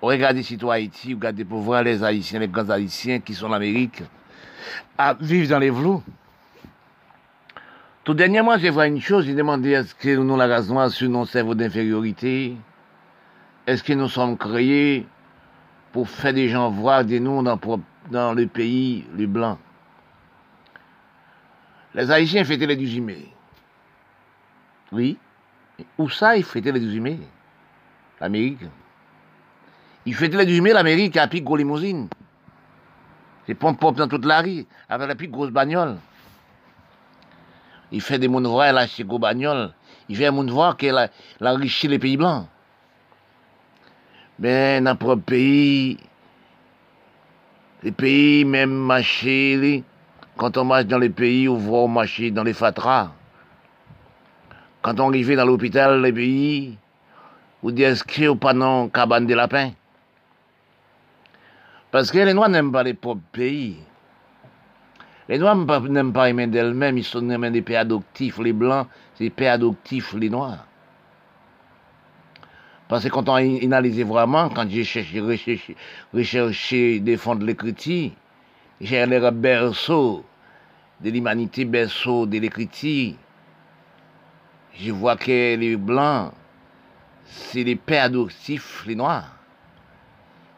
on regarde ici, toi, Haïti, on regarde pour voir les Haïtiens, les grands Haïtiens qui sont en Amérique, à dans les flous. Tout dernièrement, j'ai vu une chose, j'ai demandé est-ce que nous, la race noire, sur nos cerveaux d'infériorité, est-ce que nous sommes créés pour faire des gens voir des noms dans, le pays, les blancs? Les Haïtiens fêtaient les 18 mai. Oui. Où ça, ils fêtaient les 18 mai? L'Amérique. Ils fêtaient les 18 mai, l'Amérique, à pique gros limousine. C'est pompe-pompe dans toute la rue, avec la plus grosse bagnole. Il fait des monde voir là chez bagnole. Il fait un monde voir qu'il a enrichi les pays blancs. Mais dans notre pays, les pays, même marché, quand on marche dans les pays, on voit marcher dans les fatras. Quand on arrive dans l'hôpital, les pays, on dit qu'il pas non cabane de lapin Parce que les Noirs n'aiment pas les propres pays. Les Noirs n'aiment pas aimer d'elles-mêmes, ils sont des pays adoptifs. Les Blancs, c'est des pays adoptifs, les Noirs. Parce que quand on analyse vraiment, quand j'ai cherché, recherché, recherché, défendre l'écriture, j'ai les berceau de l'humanité, berceau de l'écriture, je vois que les Blancs, c'est les pères adoptifs, les Noirs.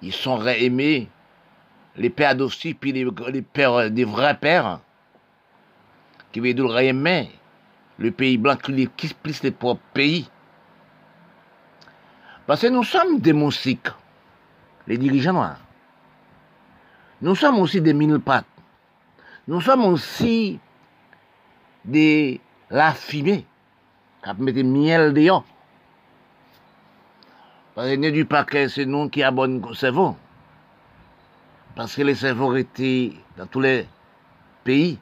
Ils sont réaimés les pères adoptifs, puis les, pères, des vrais pères, qui veulent dire aimer le pays blanc qui, qui plus les propres pays. Parce que nous sommes des moustiques, les dirigeants noirs. Nous sommes aussi des mille pattes. Nous sommes aussi des la fumée, qui mettent miel dehors. Parce que du paquet, c'est nous qui abonnent le cerveau. Parce que les cerveaux étaient dans tous les pays,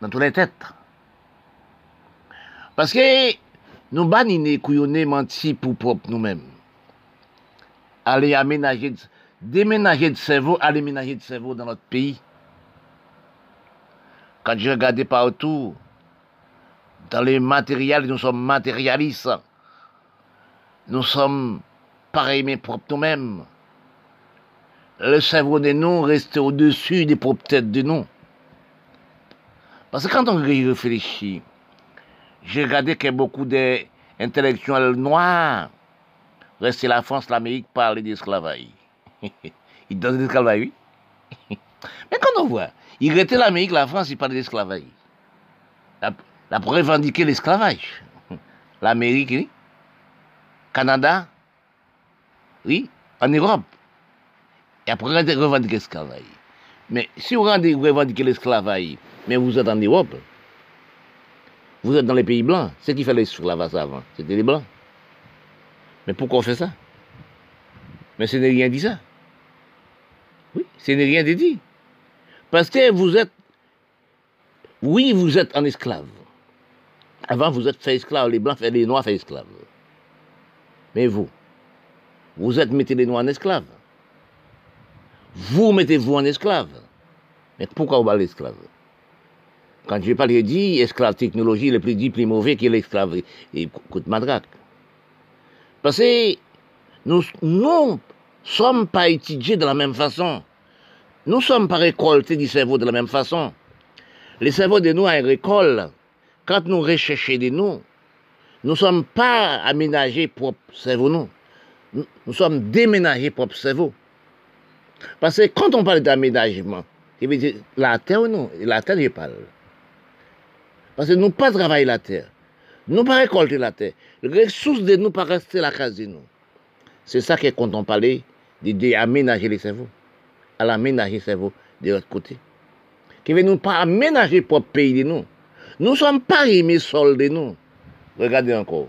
dans toutes les têtes. Parce que nous banninons, couillonnés, mentis pour nous-mêmes. Aller aménager, déménager de cerveau, aller aménager de cerveau dans notre pays. Quand je regardais partout, dans les matériels, nous sommes matérialistes. Nous sommes pareils mais propres nous-mêmes le cerveau des noms reste au-dessus des propres têtes de noms. Parce que quand on réfléchit, j'ai regardé que beaucoup d'intellectuels noirs restaient la France, l'Amérique, parlaient d'esclavage. ils donnent l'esclavage, oui. Mais quand on voit, ils restaient l'Amérique, la France, ils parlaient d'esclavage. La, la, revendiquer l'esclavage. L'Amérique, oui. Canada, oui. En Europe. Et après, revendiquer l'esclavage. Mais si vous revendiquez l'esclavage, mais vous êtes en Europe, vous êtes dans les pays blancs, ce qui fait l'esclavage avant, c'était les blancs. Mais pourquoi on fait ça? Mais ce n'est rien dit ça. Oui, ce n'est rien dit. Parce que vous êtes, oui, vous êtes en esclave. Avant, vous êtes fait esclave, les blancs, les noirs fait esclave. Mais vous, vous êtes mettez les noirs en esclave. Vous mettez-vous en esclave. Mais pourquoi vous parlez d'esclave? Quand je parle, je dis esclave technologie, le plus dit, plus mauvais que l'esclave et coup de matraque. Parce que nous ne sommes pas étudiés de la même façon. Nous ne sommes pas récoltés du cerveau de la même façon. Le cerveau de nous est récolte. Quand nous recherchons de nous, nous ne sommes pas aménagés pour cerveau nous. Nous sommes déménagés pour cerveau. Parce que quand on parle d'aménagement, la terre ou non, la terre, je parle. Parce que nous pas travailler la terre. Nous pas récolter la terre. Les ressources de nous pas rester la case de nous. C'est ça que quand on parlait d'aménager les cerveaux. À l'aménager les cerveaux de l'autre côté. Qui veut nous pas aménager pour pays de nous. Nous sommes pas aimés sol de nous. Regardez encore.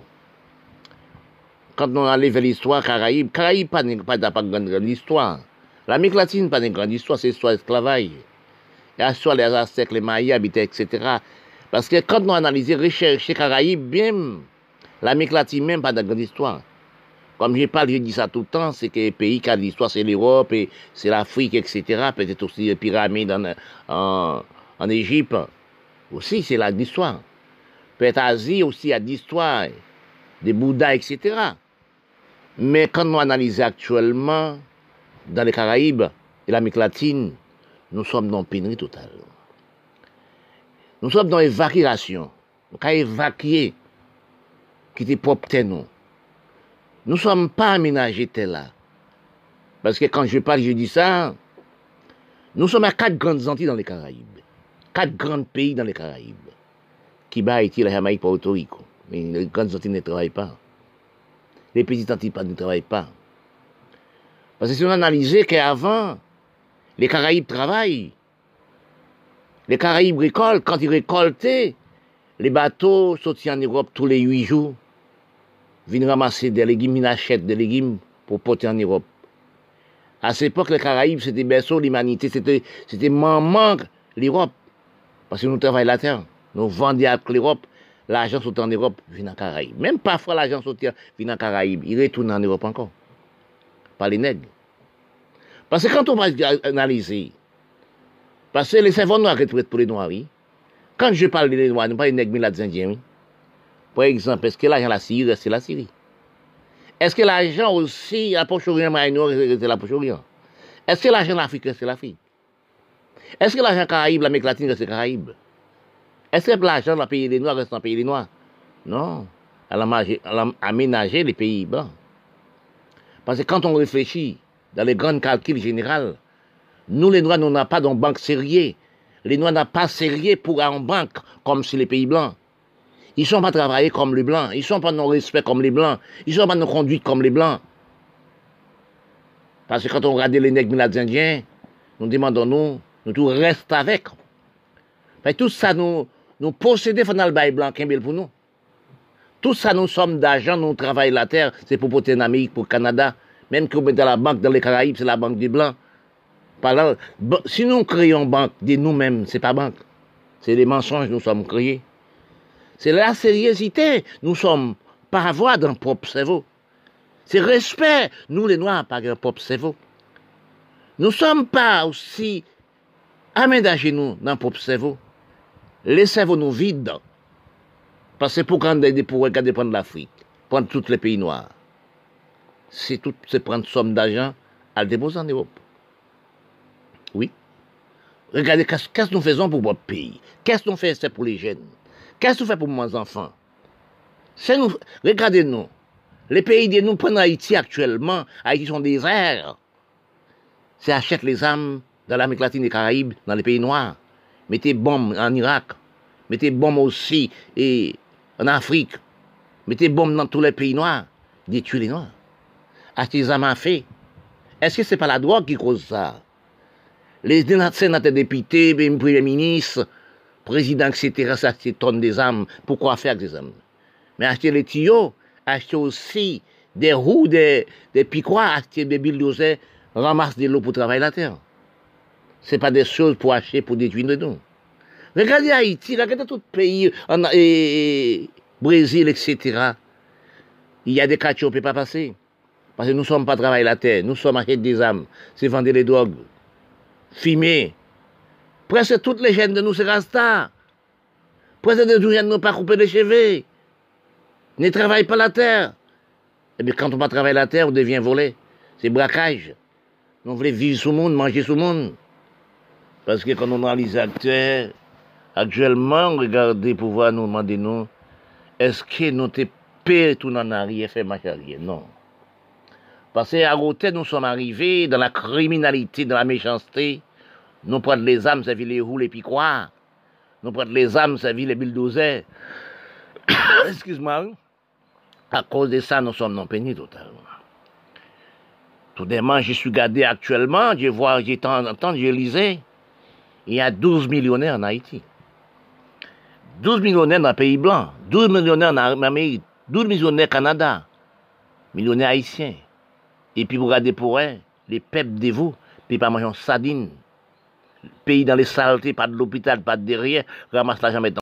Quand on allait vers l'histoire Caraïbes, Caraïbes pas, pas, pas grande histoire. L'Amérique latine, pas une grande histoire, c'est l'histoire esclavage. L'histoire des Aztèques, les Mayas habitaient, etc. Parce que quand nous analysons, rechercher Caraïbes, même, l'Amérique latine même pas de grande histoire. Comme je parle, je dis ça tout le temps, c'est que les pays qui ont l'histoire, c'est l'Europe, et c'est l'Afrique, etc. Peut-être aussi les pyramides en, en, en Égypte. Aussi, c'est l'histoire. Peut-être Asie aussi, a d'histoire, des Bouddhas, etc. Mais quand nous analysons actuellement, dans les Caraïbes et l'Amérique latine, nous sommes dans une pénurie totale. Nous sommes dans l'évacuation. Nous avons évacué qui était propre nous. Nous ne sommes pas aménagés tel là. Parce que quand je parle, je dis ça, nous sommes à quatre grandes Antilles dans les Caraïbes. Quatre grands pays dans les Caraïbes. Cuba, Haïti, la Jamaïque, Porto Rico. Mais les grandes Antilles ne travaillent pas. Les petites Antilles ne travaillent pas. Parce que si on analysait qu'avant, les Caraïbes travaillent. Les Caraïbes récoltent. Quand ils récoltaient, les bateaux sortis en Europe tous les huit jours, viennent ramasser des légumes, ils achètent des légumes pour porter en Europe. À cette époque, les Caraïbes, c'était berceau l'humanité, c'était, c'était maman l'Europe. Parce que nous travaillons la terre. Nous vendons à l'Europe. L'argent sorti en Europe vient en Caraïbes. Même parfois, l'argent sorti vient en Caraïbes. Il retourne en Europe encore. Pas les nègres. Parce que quand on va analyser, parce que les cerveaux noirs retraitent pour les noirs. Quand je parle des noirs, nous pas les nègres, mais les indiens, oui. Par exemple, est-ce que l'argent la Syrie, c'est la Syrie? Est-ce que l'argent aussi, la Proche-Orient, c'est la Proche-Orient? Est-ce que l'argent l'Afrique, c'est l'Afrique? Est-ce que l'argent Caraïbe, l'Amérique latine, c'est Caraïbe? Est-ce que l'argent dans le pays des Noirs reste dans le pays des Noirs? Non. Elle a aménagé les pays blancs. Parce que quand on réfléchit dans les grands calculs généraux, nous les Noirs, nous n'avons pas de banque sérieux. Les Noirs n'ont pas sérieux pour aller en banque comme sur les pays blancs. Ils ne sont pas travaillés comme les blancs. Ils ne sont pas non respect comme les blancs. Ils ne sont pas non conduite comme les blancs. Parce que quand on regarde les nègres indiens, nous demandons nous, nous tout reste avec. tout ça, nous, nous possédons dans le bail blanc, pour nous. Tout ça, nous sommes d'argent, nous travaillons la terre, c'est pour porter en Amérique, pour le Canada. Même que vous mettez la banque dans les Caraïbes, c'est la banque des Blancs. si nous créons banque de nous-mêmes, c'est pas banque. C'est des mensonges nous sommes créés. C'est la sérieuxité. Nous sommes par avoir d'un propre cerveau. C'est respect. Nous, les Noirs, par un propre cerveau. Nous sommes pas aussi aménagés, nous, dans propre cerveau. Les cerveaux nous vident. Parce que pour, pour regarder prendre l'Afrique, prendre tous les pays noirs, c'est tout, c'est prendre somme d'argent à déposer en Europe. Oui. Regardez, qu'est-ce que nous faisons pour votre pays? Qu'est-ce que nous faisons pour les jeunes? Qu'est-ce que nous faisons pour mes enfants? Nous, Regardez-nous. Les pays de nous prennent Haïti actuellement, Haïti sont déserts. C'est achète les âmes dans l'Amérique latine et Caraïbes, dans les pays noirs. Mettez bombes en Irak. Mettez bombes aussi et en Afrique. Mettez bombes dans tous les pays noirs. Détruisez les noirs. À fait. Est-ce que ce n'est pas la drogue qui cause ça? Les sénateurs députés, les premiers ministres, présidents, etc., ça tonnes des âmes. Pourquoi faire des âmes? Mais acheter les tuyaux, acheter aussi des roues, des, des piquois, acheter des bulldozers, ramasser de l'eau pour travailler la terre. Ce pas des choses pour acheter, pour détruire nous. Regardez Haïti, regardez tout le pays, en, et, Brésil, etc. Il y a des quartiers où ne peut pas passer. Parce que nous ne sommes pas travailler la terre, nous sommes acheter des âmes, c'est vendre les drogues, fumer. Presque toutes les jeunes de nous, c'est Rasta. Presque de nous, ne pas couper les cheveux. Ne travaillent pas la terre. Et eh bien, quand on va travailler la terre, on devient volé. C'est braquage. On voulait vivre sous le monde, manger sous le monde. Parce que quand on analyse actuellement, actuellement, regardez pour voir nous demander nous, est-ce que nous te payé tout en arrière, fait ma carrière? Non. Parce qu'à côté, nous sommes arrivés dans la criminalité, dans la méchanceté. Nous prenons les âmes, ça vit les roues, les piquoirs. Nous prenons les âmes, ça vit les bulldozers. Excuse-moi. À cause de ça, nous sommes non pénis totalement. Tout demain, je suis gardé actuellement, je vois, j'ai entendu, je lisais. Il y a 12 millionnaires en Haïti. 12 millionnaires dans le pays blanc, 12 millionnaires en Amérique, 12 millionnaires au Canada, millionnaires haïtiens. Et puis vous regardez pour eux, les peuples de vous, puis pas manger sardines. Pays dans les saletés, pas de l'hôpital, pas de derrière, ramasse l'argent maintenant.